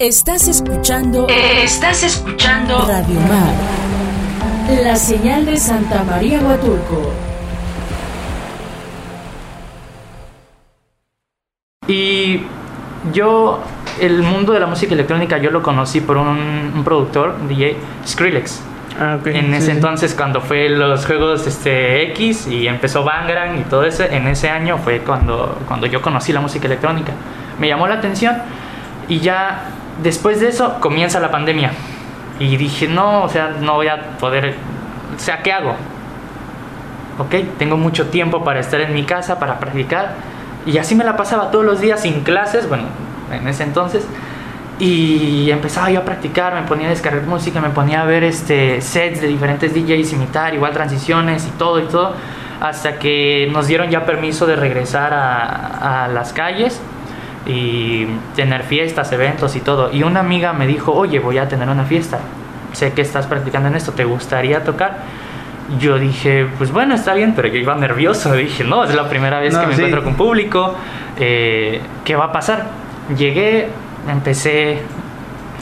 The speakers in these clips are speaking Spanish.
Estás escuchando. Estás escuchando. Radio Mar. La señal de Santa María Huatulco. Y yo, el mundo de la música electrónica, yo lo conocí por un, un productor, DJ Skrillex. Ah, ok. En sí, ese sí. entonces, cuando fue los juegos este, X y empezó Bangarang y todo eso, en ese año fue cuando, cuando yo conocí la música electrónica. Me llamó la atención y ya después de eso comienza la pandemia. Y dije, no, o sea, no voy a poder, o sea, ¿qué hago? Ok, tengo mucho tiempo para estar en mi casa, para practicar. Y así me la pasaba todos los días sin clases, bueno, en ese entonces. Y empezaba yo a practicar, me ponía a descargar música, me ponía a ver este, sets de diferentes DJs, imitar, igual transiciones y todo y todo, hasta que nos dieron ya permiso de regresar a, a las calles y tener fiestas, eventos y todo. Y una amiga me dijo, oye, voy a tener una fiesta, sé que estás practicando en esto, ¿te gustaría tocar? Yo dije, pues bueno, está bien, pero yo iba nervioso, dije, no, es la primera vez No, que me sí. encuentro con público, eh, ¿qué va a pasar? Llegué, empecé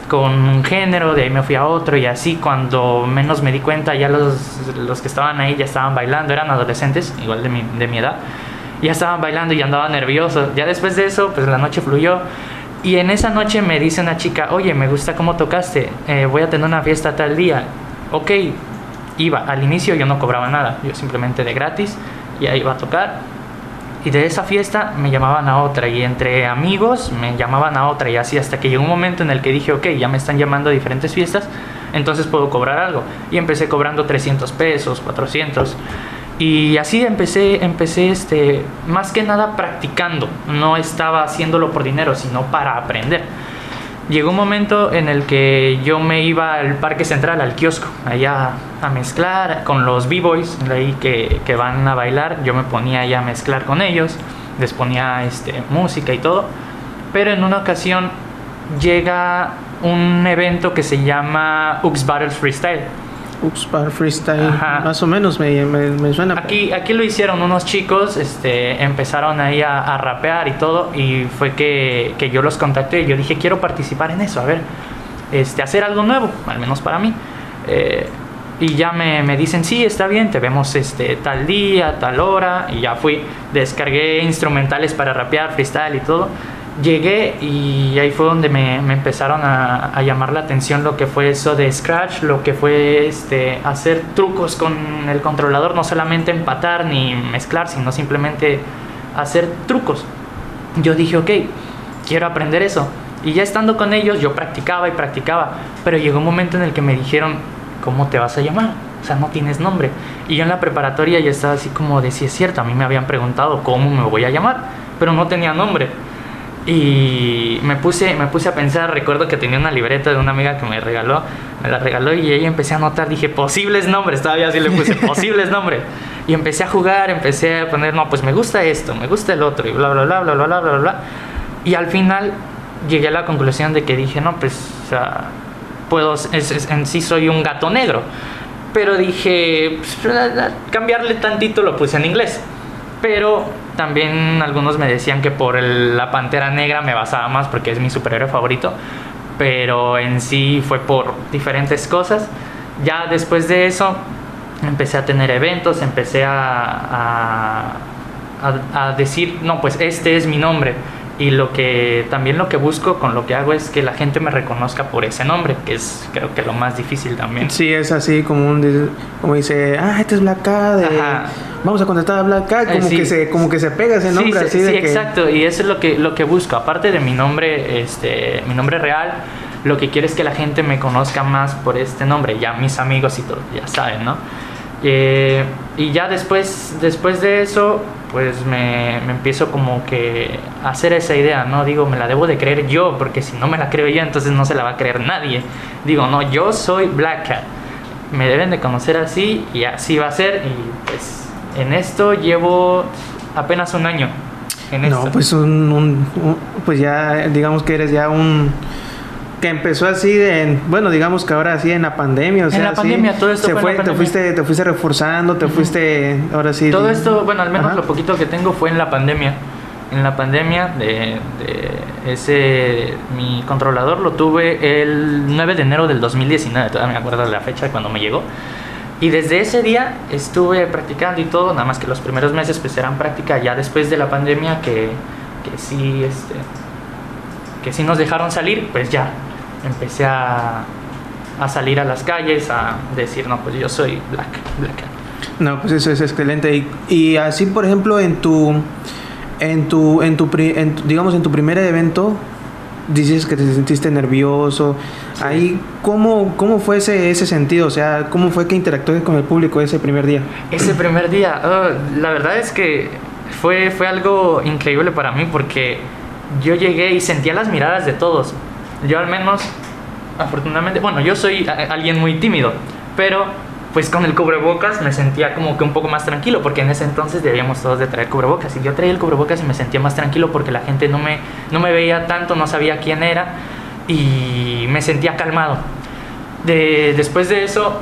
con un género, de ahí me fui a otro y así cuando menos me di cuenta ya los, los que estaban ahí ya estaban bailando, eran adolescentes, igual de mi, de mi edad, ya estaban bailando y andaba nervioso. Ya después de eso, pues la noche fluyó y en esa noche me dice una chica, oye, me gusta cómo tocaste, eh, voy a tener una fiesta tal día. Ok, iba, al inicio yo no cobraba nada, yo simplemente de gratis, ya iba a tocar y de esa fiesta me llamaban a otra y entre amigos me llamaban a otra y así hasta que llegó un momento en el que dije, ok, ya me están llamando a diferentes fiestas, entonces puedo cobrar algo. Y empecé cobrando 300 pesos, 400. Y así empecé, empecé este, más que nada practicando. No estaba haciéndolo por dinero, sino para aprender. Llegó un momento en el que yo me iba al parque central, al kiosco, allá a mezclar con los b-boys ahí que, que van a bailar. Yo me ponía allá a mezclar con ellos, les ponía este, música y todo. Pero en una ocasión llega un evento que se llama Ux Battle Freestyle. Ups, para freestyle. Ajá. Más o menos me, me, me suena. Aquí, aquí lo hicieron unos chicos, este, empezaron ahí a, a rapear y todo, y fue que, que yo los contacté y yo dije, quiero participar en eso, a ver, este, hacer algo nuevo, al menos para mí. Eh, y ya me, me dicen, sí, está bien, te vemos este, tal día, tal hora, y ya fui, descargué instrumentales para rapear, freestyle y todo. Llegué y ahí fue donde me, me empezaron a, a llamar la atención lo que fue eso de Scratch, lo que fue este, hacer trucos con el controlador, no solamente empatar ni mezclar, sino simplemente hacer trucos. Yo dije, ok, quiero aprender eso. Y ya estando con ellos, yo practicaba y practicaba, pero llegó un momento en el que me dijeron, ¿cómo te vas a llamar? O sea, no tienes nombre. Y yo en la preparatoria ya estaba así como de si es cierto, a mí me habían preguntado cómo me voy a llamar, pero no tenía nombre. Y me puse, me puse a pensar, recuerdo que tenía una libreta de una amiga que me regaló, me la regaló y ahí empecé a anotar, dije posibles nombres, todavía así le puse posibles nombres. Y empecé a jugar, empecé a poner, no, pues me gusta esto, me gusta el otro y bla, bla, bla, bla, bla, bla, bla, bla. Y al final llegué a la conclusión de que dije, no, pues, o sea, puedo, es- es- en sí soy un gato negro. Pero dije, pues, cambiarle tantito lo puse en inglés. Pero también algunos me decían que por el- la pantera negra me basaba más porque es mi superhéroe favorito. Pero en sí fue por diferentes cosas. Ya después de eso empecé a tener eventos, empecé a, a, decir, no, pues este es mi nombre. Y lo que también lo que busco con lo que hago es que la gente me reconozca por ese nombre, que es creo que lo más difícil también. Sí, es así como un como dice, ah, este es Black Cat, de- vamos a contratar a Black Cat, como sí. que se como que se pega ese nombre sí, así sí, de sí, que exacto, y eso es lo que, lo que busco. Aparte de mi nombre, este, mi nombre real, lo que quiero es que la gente me conozca más por este nombre. Ya mis amigos y todo, ya saben, ¿no? Eh, y ya después, después de eso, pues me, me empiezo como que a hacer esa idea, ¿no? Digo, me la debo de creer yo, porque si no me la creo yo, entonces no se la va a creer nadie. Digo, no, yo soy Black Cat. Me deben de conocer así y así va a ser. Y pues en esto llevo apenas un año. En No, esto. pues un, un- un- pues ya digamos que eres ya un que empezó así de, bueno, digamos que ahora sí en la pandemia, o sea, la sí, pandemia, todo esto se fue en fue, la te fuiste, te fuiste reforzando, te fuiste, ahora sí. Todo esto, bueno, al menos Ajá. lo poquito que tengo fue en la pandemia. en la pandemia de, de ese mi controlador lo tuve el 9 de enero del 2019, todavía me acuerdo de la fecha cuando me llegó. Y desde ese día estuve practicando y todo, nada más que los primeros meses pues eran práctica ya después de la pandemia que, que sí este que sí nos dejaron salir, pues ya empecé a, a salir a las calles a decir, no, pues yo soy Black, Black. No, pues eso es excelente. Y, y así, por ejemplo, en tu, en tu, en tu, en digamos, en tu primer evento, dices que te sentiste nervioso. Ahí, ¿cómo, cómo fue ese, ese sentido? O sea, ¿cómo fue que interactuaste con el público ese primer día? Ese primer día, oh, la verdad es que fue, fue algo increíble para mí porque yo llegué y sentía las miradas de todos. Yo al menos, afortunadamente, bueno, yo soy alguien muy tímido, pero pues con el cubrebocas me sentía como que un poco más tranquilo porque en ese entonces debíamos todos de traer cubrebocas y yo traía el cubrebocas y me sentía más tranquilo porque la gente no me, no me veía tanto, no sabía quién era y me sentía calmado. De, después de eso,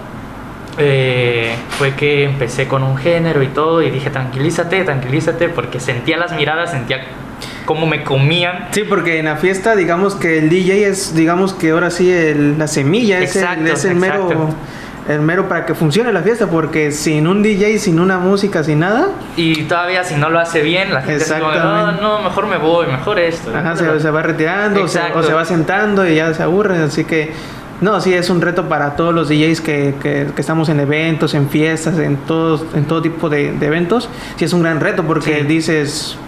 eh, fue que empecé con un género y todo y dije tranquilízate, tranquilízate porque sentía las miradas, sentía cómo me comían. Sí, porque en la fiesta, digamos que el DJ es, digamos que ahora sí, el- la semilla, es, el, Exacto, es el mero... El mero para que funcione la fiesta, porque sin un DJ, sin una música, sin nada, Y todavía si no lo hace bien, la gente como, Exactamente. no, no, mejor me voy, mejor esto. Ajá, se, se va retirando o se, o se va sentando y ya se aburren. Así que, no, sí, es un reto para todos los DJs que, que- que estamos en eventos, en fiestas, en, todos, en todo tipo de, de eventos. Sí, es un gran reto porque Sí. dices.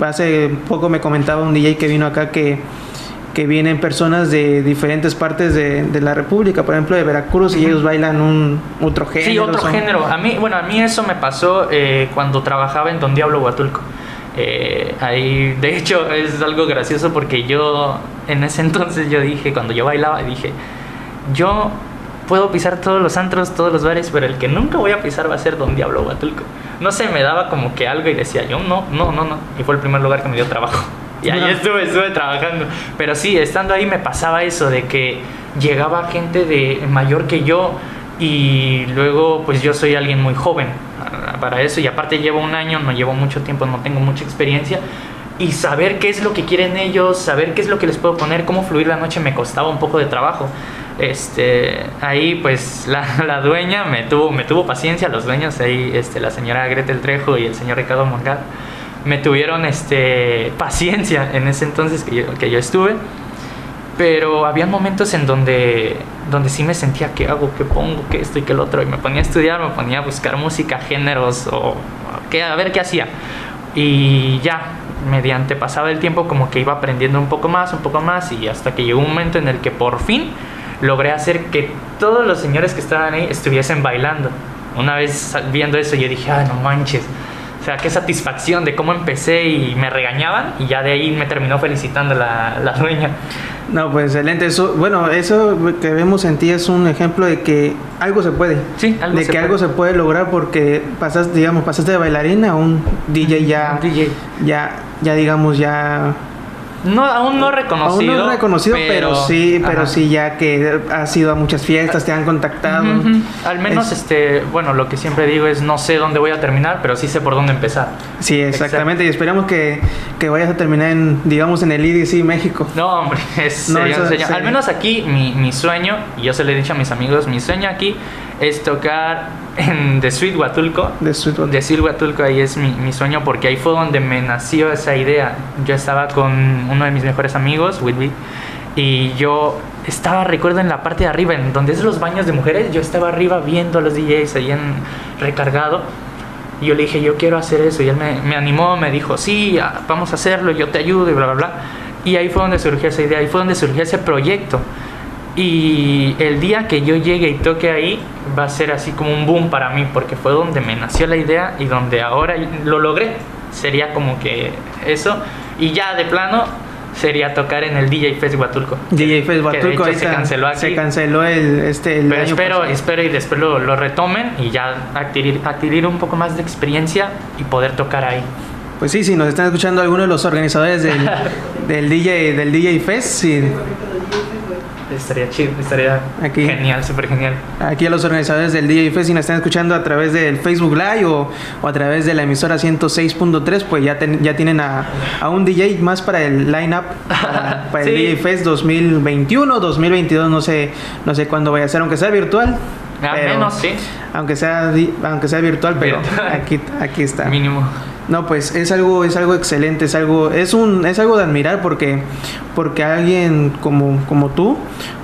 Hace poco me comentaba un DJ que vino acá que, que vienen personas de diferentes partes de, de la República, por ejemplo de Veracruz, y ellos bailan un otro género. Sí, otro son- género. A mí, bueno, a mí eso me pasó eh, cuando trabajaba en Don Diablo Huatulco. Eh, ahí, de hecho, es algo gracioso porque yo, en ese entonces, yo dije, cuando yo bailaba, dije, yo puedo pisar todos los antros, todos los bares, pero el que nunca voy a pisar va a ser Don Diablo Huatulco. No sé, me daba como que algo y decía, yo no, no, no, no. Y fue el primer lugar que me dio trabajo. Y ahí No. estuve, estuve trabajando. Pero sí, estando ahí me pasaba eso de que llegaba gente de mayor que yo y luego pues yo soy alguien muy joven ah, para eso y aparte llevo un año, no llevo mucho tiempo, no tengo mucha experiencia y saber qué es lo que quieren ellos, saber qué es lo que les puedo poner, cómo fluir la noche me costaba un poco de trabajo. Este, ahí pues la, la dueña me tuvo, me tuvo paciencia, los dueños ahí, este, la señora Gretel Trejo y el señor Ricardo Mongal me tuvieron este, paciencia en ese entonces que yo, que yo estuve. Pero había momentos en donde, donde sí me sentía qué hago, qué pongo, qué esto y qué el otro. Y me ponía a estudiar, me ponía a buscar música, géneros o qué, a ver qué hacía. Y ya, mediante pasaba el tiempo como que iba aprendiendo un poco más, un poco más. Y hasta que llegó un momento en el que por fin logré hacer que todos los señores que estaban ahí estuviesen bailando. Una vez viendo eso yo dije, ah, no manches. Sea, qué satisfacción de cómo empecé y me regañaban y ya de ahí me terminó felicitando la, la dueña. No, pues excelente. Eso, bueno, eso que vemos en ti es un ejemplo de que algo se puede. Sí, algo de se que puede. algo se puede lograr porque pasas, digamos, pasaste de bailarina a un DJ ya, DJ. ya, ya digamos, ya No, aún no reconocido. aún no reconocido, pero, sí, pero ajá. sí ya que has ido a muchas fiestas, te han contactado. Al menos, Es- este, bueno, lo que siempre digo es no sé dónde voy a terminar, pero sí sé por dónde empezar. Sí, exactamente. Y esperamos que, que vayas a terminar en, digamos, en el IDC México. No, hombre, es No, sería un sueño. Al menos aquí, mi, mi sueño, y yo se lo he dicho a mis amigos, mi sueño aquí es tocar en The Sweet Huatulco. De Sweet Huatulco, ahí es mi, mi sueño, porque ahí fue donde me nació esa idea. Yo estaba con uno de mis mejores amigos, Whitby, y yo estaba, recuerdo, en la parte de arriba, en donde es los baños de mujeres, yo estaba arriba viendo a los DJs ahí en recargado. Y yo le dije, yo quiero hacer eso. Y él me, me animó, me dijo, sí, ah, vamos a hacerlo, yo te ayudo y bla, bla, bla. Y ahí fue donde surgió esa idea, ahí fue donde surgió ese proyecto. Y el día que yo llegue y toque ahí va a ser así como un boom para mí, porque fue donde me nació la idea y donde ahora lo logré. Sería como que eso. Y ya de plano sería tocar en el DJ Fest Huatulco. DJ Fest Huatulco se canceló aquí. Se canceló el, este, el Pero año espero, pasado. espero y después lo, lo retomen y ya adquirir, adquirir un poco más de experiencia y poder tocar ahí. Pues sí, si nos están escuchando algunos de los organizadores del, del DJ del DJ Fest, sí, Estaría chido, estaría Aquí. genial, súper genial. aquí a los organizadores del DJ Fest, si nos están escuchando a través del Facebook Live o, o a través de la emisora 106.3, pues ya, ten- ya tienen a, a un DJ más para el line-up, para, para el Sí. DJ Fest 2021, 2022, no sé, no sé cuándo vaya a ser, aunque sea virtual. Al pero- menos, sí. Aunque sea, aunque sea virtual, pero Virtual. aquí, aquí está. Mínimo. No, pues es algo, es algo excelente, es algo, es un, es algo de admirar porque, porque alguien como, como tú,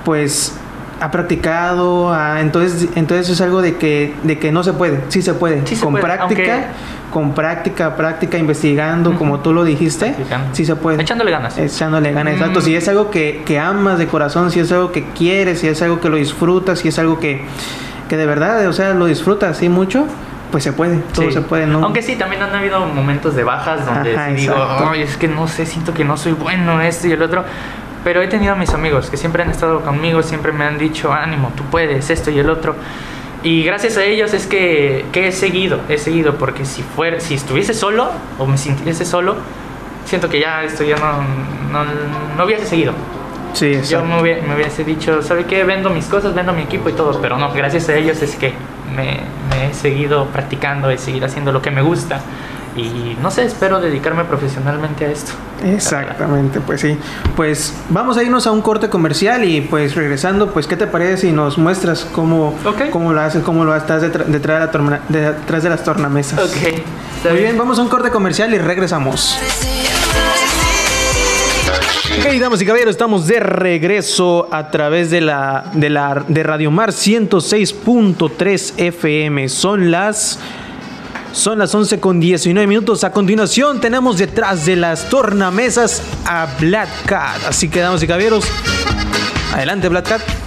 pues ha practicado, ha- entonces, entonces es algo de que, de que no se puede, sí se puede, Sí se con puede, práctica, aunque- con práctica, práctica, investigando, como tú lo dijiste, sí se puede. Echándole ganas. Echándole ganas, exacto. Mm. Si es algo que, que amas de corazón, si es algo que quieres, si es algo que lo disfrutas, si es algo que, que de verdad, o sea, lo disfrutas así mucho, pues se puede, todo Sí. se puede, ¿no? Aunque sí, también han habido momentos de bajas donde Ajá, sí digo. "Ay, es que no sé, siento que no soy bueno esto y el otro. Pero he tenido a mis amigos que siempre han estado conmigo, siempre me han dicho, ánimo, tú puedes, esto y el otro. Y gracias a ellos es que, que he seguido, he seguido, porque si, fuera, si estuviese solo o me sintiese solo, siento que ya esto ya no, no, no hubiese seguido. Sí, Yo exacto. me, hubie- me hubiese dicho, ¿sabe qué? Vendo mis cosas, vendo mi equipo y todo, pero no, gracias a ellos es que me, me he seguido practicando, he seguido haciendo lo que me gusta y no sé, espero dedicarme profesionalmente a esto. Exactamente, pues sí. Pues vamos a irnos a un corte comercial y pues regresando, pues ¿qué te parece si nos muestras cómo, cómo lo haces, cómo lo estás detrás de, la torna- detrás de las tornamesas? Ok, Muy bien, vamos a un corte comercial y regresamos. Ok, damas y caballeros, estamos de regreso a través de la de la de Radio Mar 106.3 FM. Son las son las 11 con 19 minutos. A continuación tenemos detrás de las tornamesas a Black Cat. Así que, damas y caballeros, adelante Black Cat.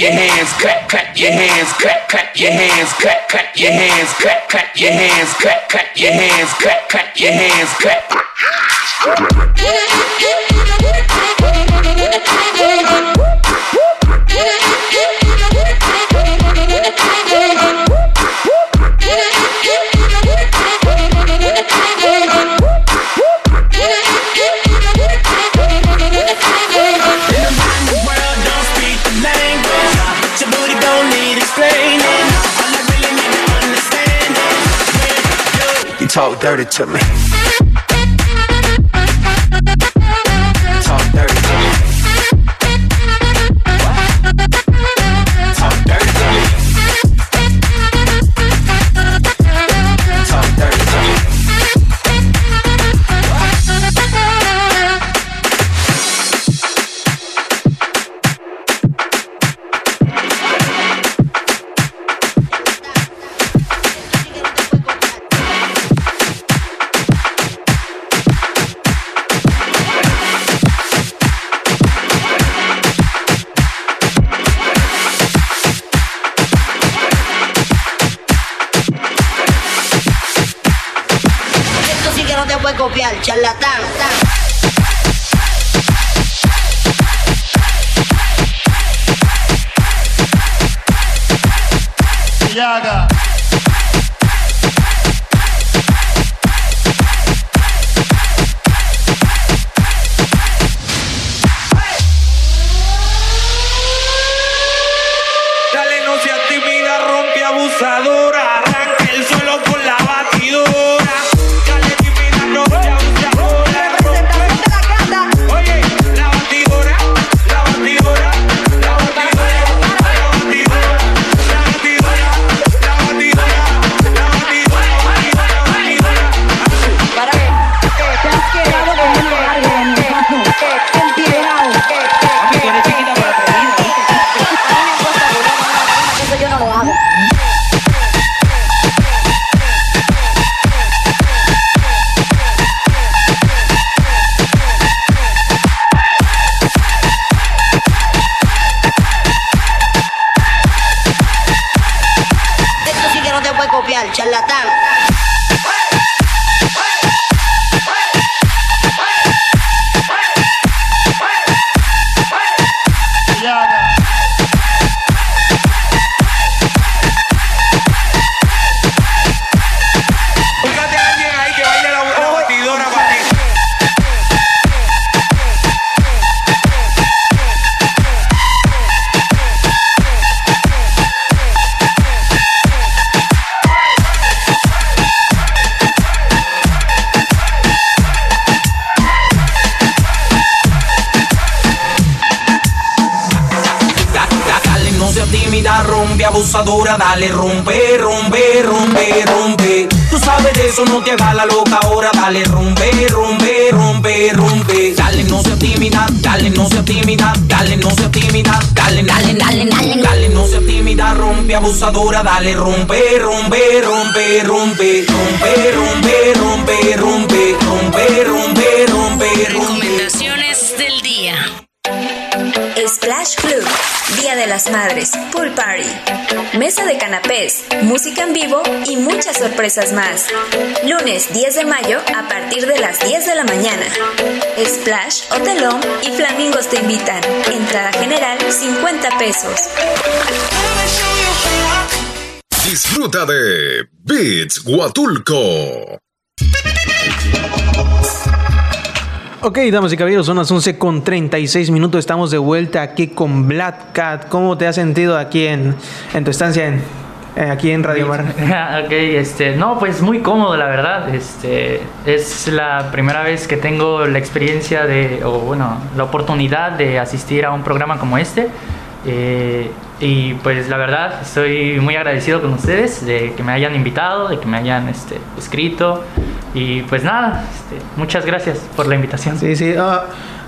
your hands, clap, clap your hands, clap, clap your hands, clap, clap your hands, clap, clap your hands, clap, clap your hands, clap, clap your hands, clap. it to me. charlatán. abusadora, dale rompe, rompe, rompe, rompe. Tú sabes de eso, no te hagas la loca ahora, dale rompe, rompe, rompe, rompe. Dale, no se tímida, dale, no se tímida, dale, no se tímida, dale, dale, dale, dale, dale, no se tímida, rompe, abusadora, dale rompe, rompe, rompe, rompe, rompe, rompe, rompe, rompe, rompe, rompe, rompe, rompe. Splash Club, Día de las Madres, Pool Party, Mesa de canapés, música en vivo y muchas sorpresas más. Lunes 10 de mayo a partir de las 10 de la mañana. Splash, Hotelón y Flamingos te invitan. Entrada general 50 pesos. Disfruta de Beats Huatulco. Ok, damas y caballeros, son las 11 con 36 minutos. Estamos de vuelta aquí con Black Cat. ¿Cómo te has sentido aquí en, en tu estancia en, eh, aquí en Radio Mar? ok, este, no, pues muy cómodo, la verdad. Este, es la primera vez que tengo la experiencia de, o bueno, la oportunidad de asistir a un programa como este. Eh, y pues la verdad, estoy muy agradecido con ustedes de que me hayan invitado, de que me hayan este, escrito. Y pues nada, este, muchas gracias por la invitación. Sí, sí. ah,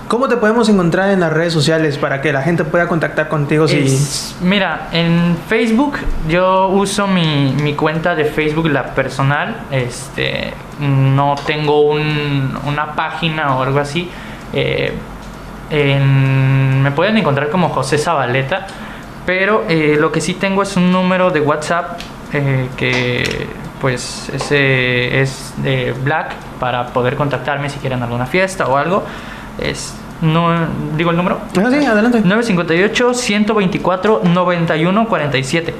¿Cómo te podemos encontrar en las redes sociales para que la gente pueda contactar contigo? Si... Es- mira, en Facebook yo uso mi, mi cuenta de Facebook, la personal. Este, no tengo un- una página o algo así. Eh, en- me pueden encontrar como José Zabaleta. Pero eh, lo que sí tengo es un número de WhatsApp eh, que pues ese es de Black para poder contactarme si quieren alguna fiesta o algo. Es no digo el número. Ah, sí, adelante. 958 124 91 47.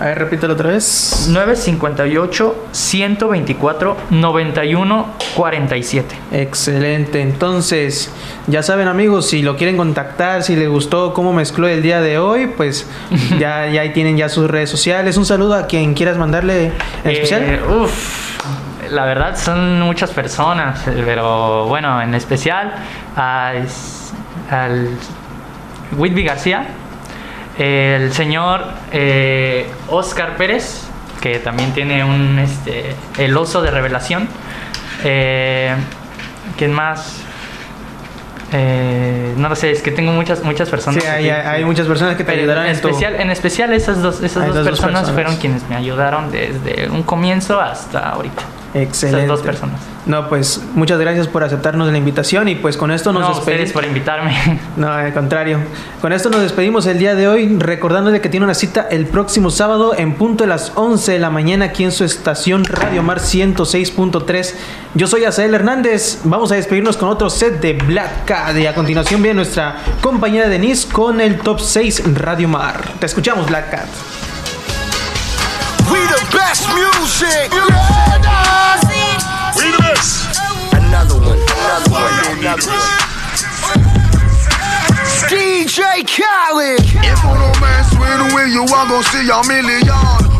A ver, repítelo otra vez. 958 124 91 47. Excelente. Entonces, ya saben amigos, si lo quieren contactar, si les gustó cómo mezcló el día de hoy, pues ya, ya ahí tienen ya sus redes sociales. Un saludo a quien quieras mandarle en especial. Eh, uf, la verdad son muchas personas, eh, pero bueno, en especial a, es- al Whitby García, el señor eh, Oscar Pérez, que también tiene un este, el oso de revelación. Eh, ¿Quién más? Eh, no lo sé, es que tengo muchas muchas personas. Sí, hay, hay muchas personas que te Pero ayudarán en en especial, en especial esas dos, esas dos esas dos personas, personas. fueron quienes me ayudaron desde un comienzo hasta ahorita. Excelente. Dos personas. No, pues muchas gracias por aceptarnos la invitación y pues con esto nos no, despedimos. por invitarme. No, al contrario. Con esto nos despedimos el día de hoy, recordándole que tiene una cita el próximo sábado en punto de las 11 de la mañana aquí en su estación Radio Mar 106.3. Yo soy Asael Hernández. Vamos a despedirnos con otro set de Black Cat y a continuación viene nuestra compañera Denise con el top 6 Radio Mar. Te escuchamos, Black Cat. We the best music. We the best. Another one, another one, another one. DJ Khaled. If you no mess with we, you are gonna see a million.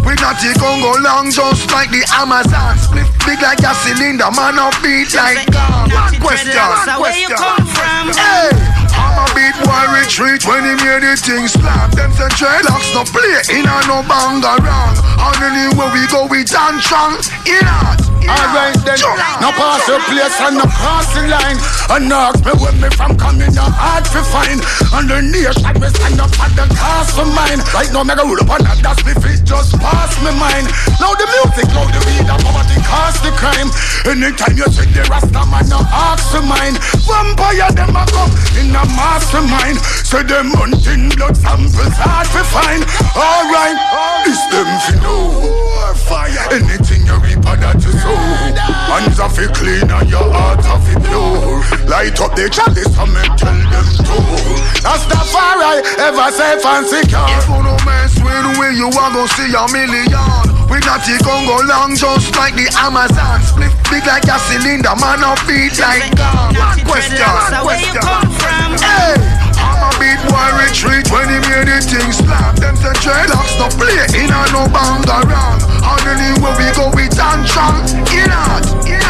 We not the Congo long, just like the Amazon. Split big like a cylinder, man, up beat like gun. One question, one where you come from? Hey, I'm a beat boy retreat when he made the things slap. Them say dreadlocks no play in a no bang around. And anywhere we go, we dance strong. In art. Alright then, no pass the place and no cross the line. And knock me with me from coming no hard to find. Underneath, I me stand up at the cast for mine. Right now, me go roll up on that, that's me fit just pass me mind. Now the music, now the weed, the poverty cause the crime. Anytime you see the Rasta man, no ask for mine. Vampire them a come in a mastermind. Say them hunting blood samples hard to find. Alright, it's them fi know. Anything you reap of that you sow. Hands off it clean and your heart off it pure. Light up the chalice and me tell them to. That's the far I ever safe and secure. If you no mess with we, you are gonna see a million. We not the Congo long, just like the Amazon. Split big like a cylinder, man, up beat like God One question, So where you question. come from? Hey, A beat boy retreat when he made the thing slap. Them say dreadlocks no play in a no bang around. And anywhere we go, we strong. In out, in out,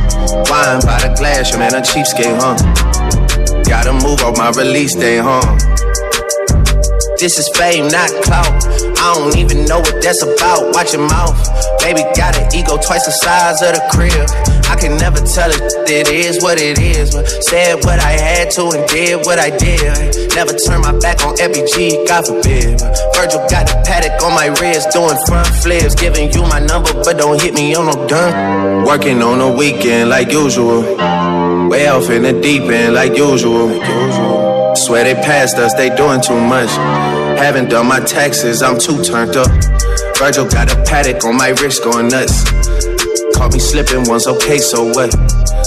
Wine by the glass, your man a cheapskate, huh? Gotta move off my release day, huh? This is fame, not clout. I don't even know what that's about. Watch your mouth. Baby got an ego twice the size of the crib. I can never tell it, it is what it is. But said what I had to and did what I did. Never turn my back on FBG, God forbid. Virgil got the paddock on my wrist, doing front flips. Giving you my number, but don't hit me on no done. Working on the weekend like usual. Way off in the deep end like usual. Swear they passed us, they doing too much. Haven't done my taxes, I'm too turned up. Virgil got a paddock on my wrist going nuts. Caught me slipping once, okay, so what?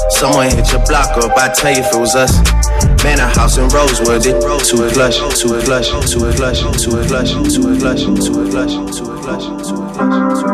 Someone hit your block up, I tell you if it was us. Man, a house in Rosewood, it too plush, too plush, too plush, too plush, too plush, too plush, too plush, too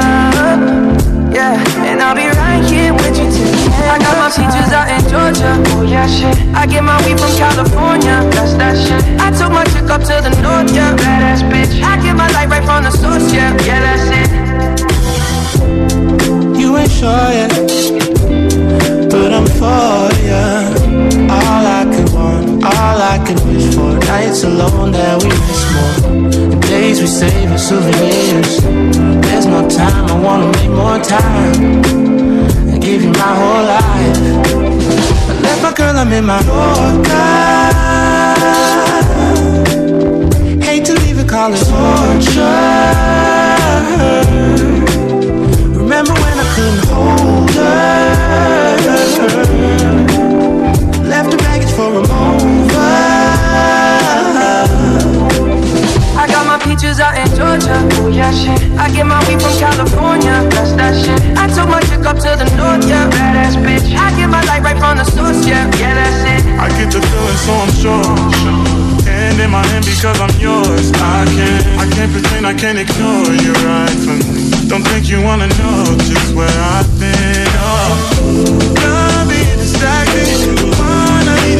I got my peaches out in Georgia. Oh yeah, shit. I get my weed from California. That's that shit. I took my chick up to the north, yeah. Badass bitch. I get my light right from the source, yeah. Yeah, that's it. You ain't sure yet, but I'm for ya. All I could want, all I could wish for. Nights alone that we miss more. We save as souvenirs. There's no time, I wanna make more time and give you my whole life. I left my girl, I'm in my Yorker. Hate to leave it, call it torture. Remember when I couldn't hold her? Left the baggage for a Georgia. Yeah, shit. I get my weed from California. That's that shit. I took my chick up to the north, yeah. Badass bitch. I get my light right from the source, yeah, yeah, that's it. I get the feeling, so I'm sure. Hand in my hand because I'm yours. I can't, I can't pretend, I can't ignore you right from me. Don't think you wanna know just where I've been. Oh, love being distracted. One I need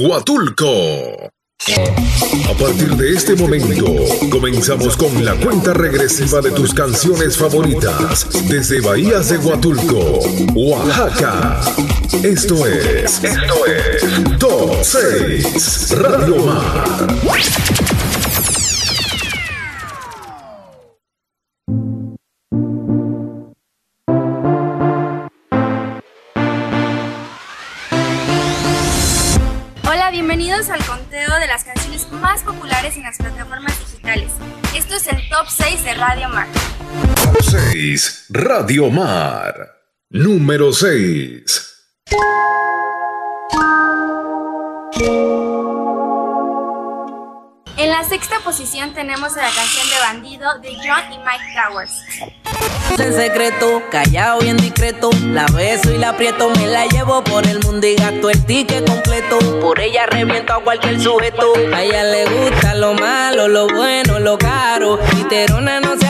Huatulco. A partir de este momento, comenzamos con la cuenta regresiva de tus canciones favoritas desde Bahías de Huatulco, Oaxaca. Esto es, esto es Top 6 Radio Mar. Radio Mar. Número 6. En la sexta posición tenemos a la canción de Bandido de John y Mike Towers. En secreto, callado bien discreto. La beso y la aprieto, me la llevo por el mundo y gasto el ticket completo. Por ella reviento a cualquier sujeto. A ella le gusta lo malo, lo bueno, lo caro. Literona no se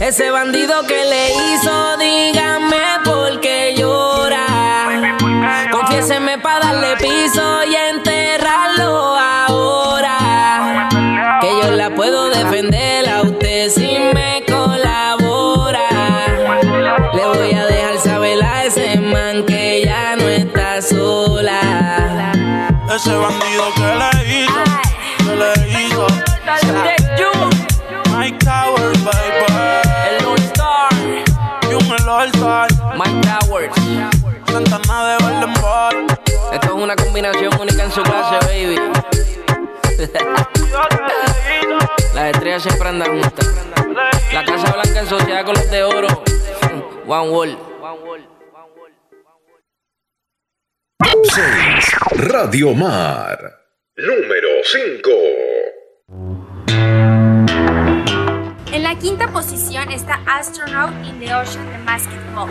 Ese bandido que le hizo, dígame combinación única en su clase, baby. Las estrellas siempre andan juntas. La Casa Blanca en sociedad con los de oro. One 6 Radio Mar. Número 5. En la quinta posición está Astronaut in the Ocean de Basketball.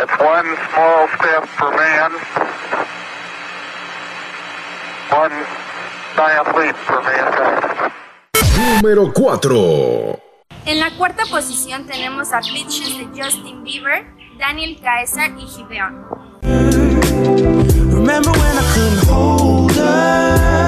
It's one small step for man, one giant leap for mankind. Número 4. En la cuarta posición tenemos a Bitches de Justin Bieber, Daniel Caesar y Gideon. Remember when I couldn't hold her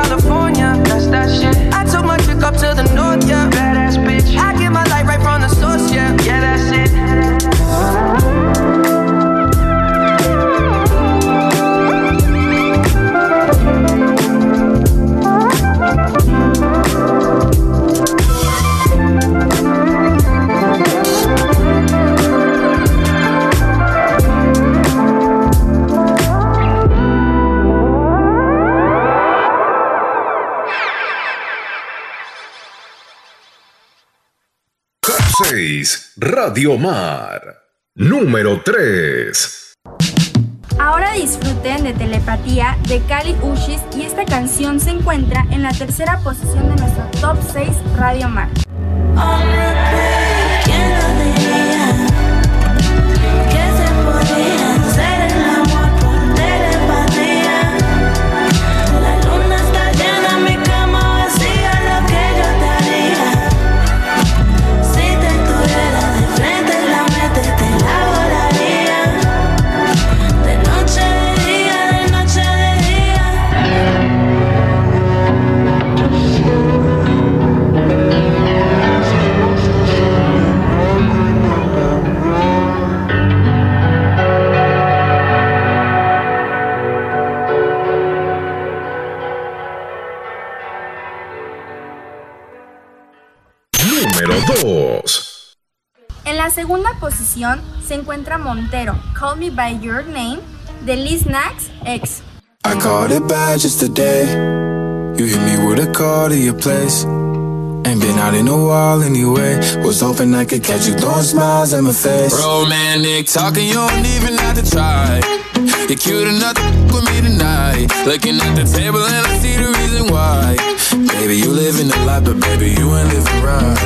Radio Mar. Número 3. Ahora disfruten de Telepatía de Cali Ushis y esta canción se encuentra en la tercera posición de nuestro Top 6 Radio Mar. Segunda posición se encuentra Montero, Call Me By Your Name, de Liz Nax X. I caught it bad just today. You hit me with a call to your place. Ain't been out in a while anyway. Was hoping I could catch you throwing smiles in my face. Romantic talking, you don't even have to try. You're cute enough to f- with me tonight. Looking at the table and I see the reason why. Baby, you living the life, but baby, you ain't living right.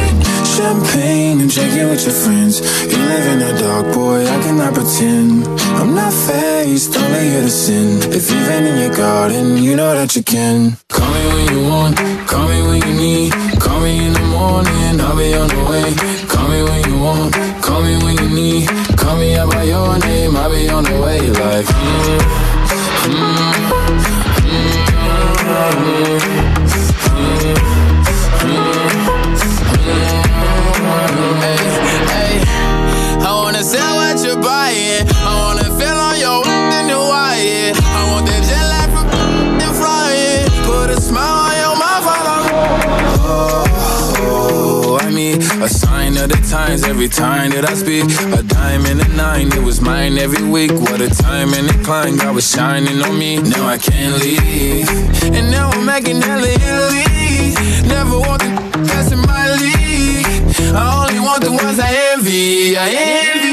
Champagne and drinking with your friends. You live in the dark, boy, I cannot pretend. I'm not faced, only here to sin. If you've been in your garden, you know that you can. Call me when you want, call me when you need. Call me in the morning, I'll be on the way. Call me when you want, call me when you need. Call me out by your name, I'll be on the way. Like, mm, mm, Hey, times every time that I speak. A dime and a nine, it was mine every week. What a time and a climb, God was shining on me. Now I can't leave. And now I'm making hella Italy. Never want the that's in my league. I only want the ones I envy. I envy.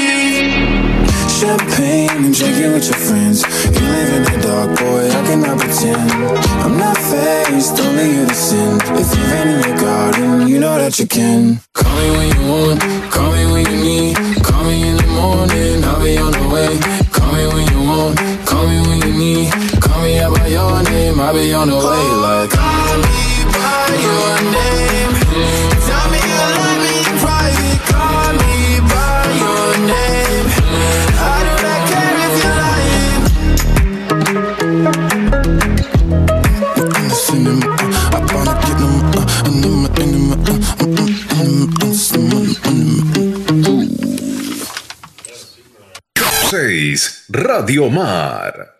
Champagne and drinking with your friends. You live in the dark, boy, I cannot pretend. I'm not faced, only here to sin. If you've been in your garden, you know that you can. Call me when you want, call me when you need. Call me in the morning, I'll be on the way. Call me when you want, call me when you need. Call me out by your name, I'll be on the way. Like, call me by your name. Radio Mar.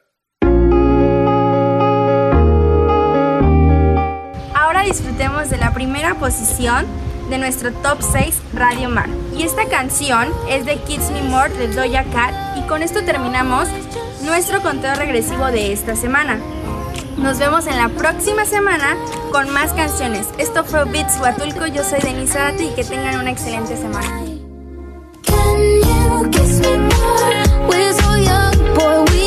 Ahora disfrutemos de la primera posición de nuestro Top 6 Radio Mar. Y esta canción es de Kids Me More de Doja Cat. Y con esto terminamos nuestro conteo regresivo de esta semana. Nos vemos en la próxima semana con más canciones. Esto fue Beats Huatulco, yo soy Denise Zárate y que tengan una excelente semana. we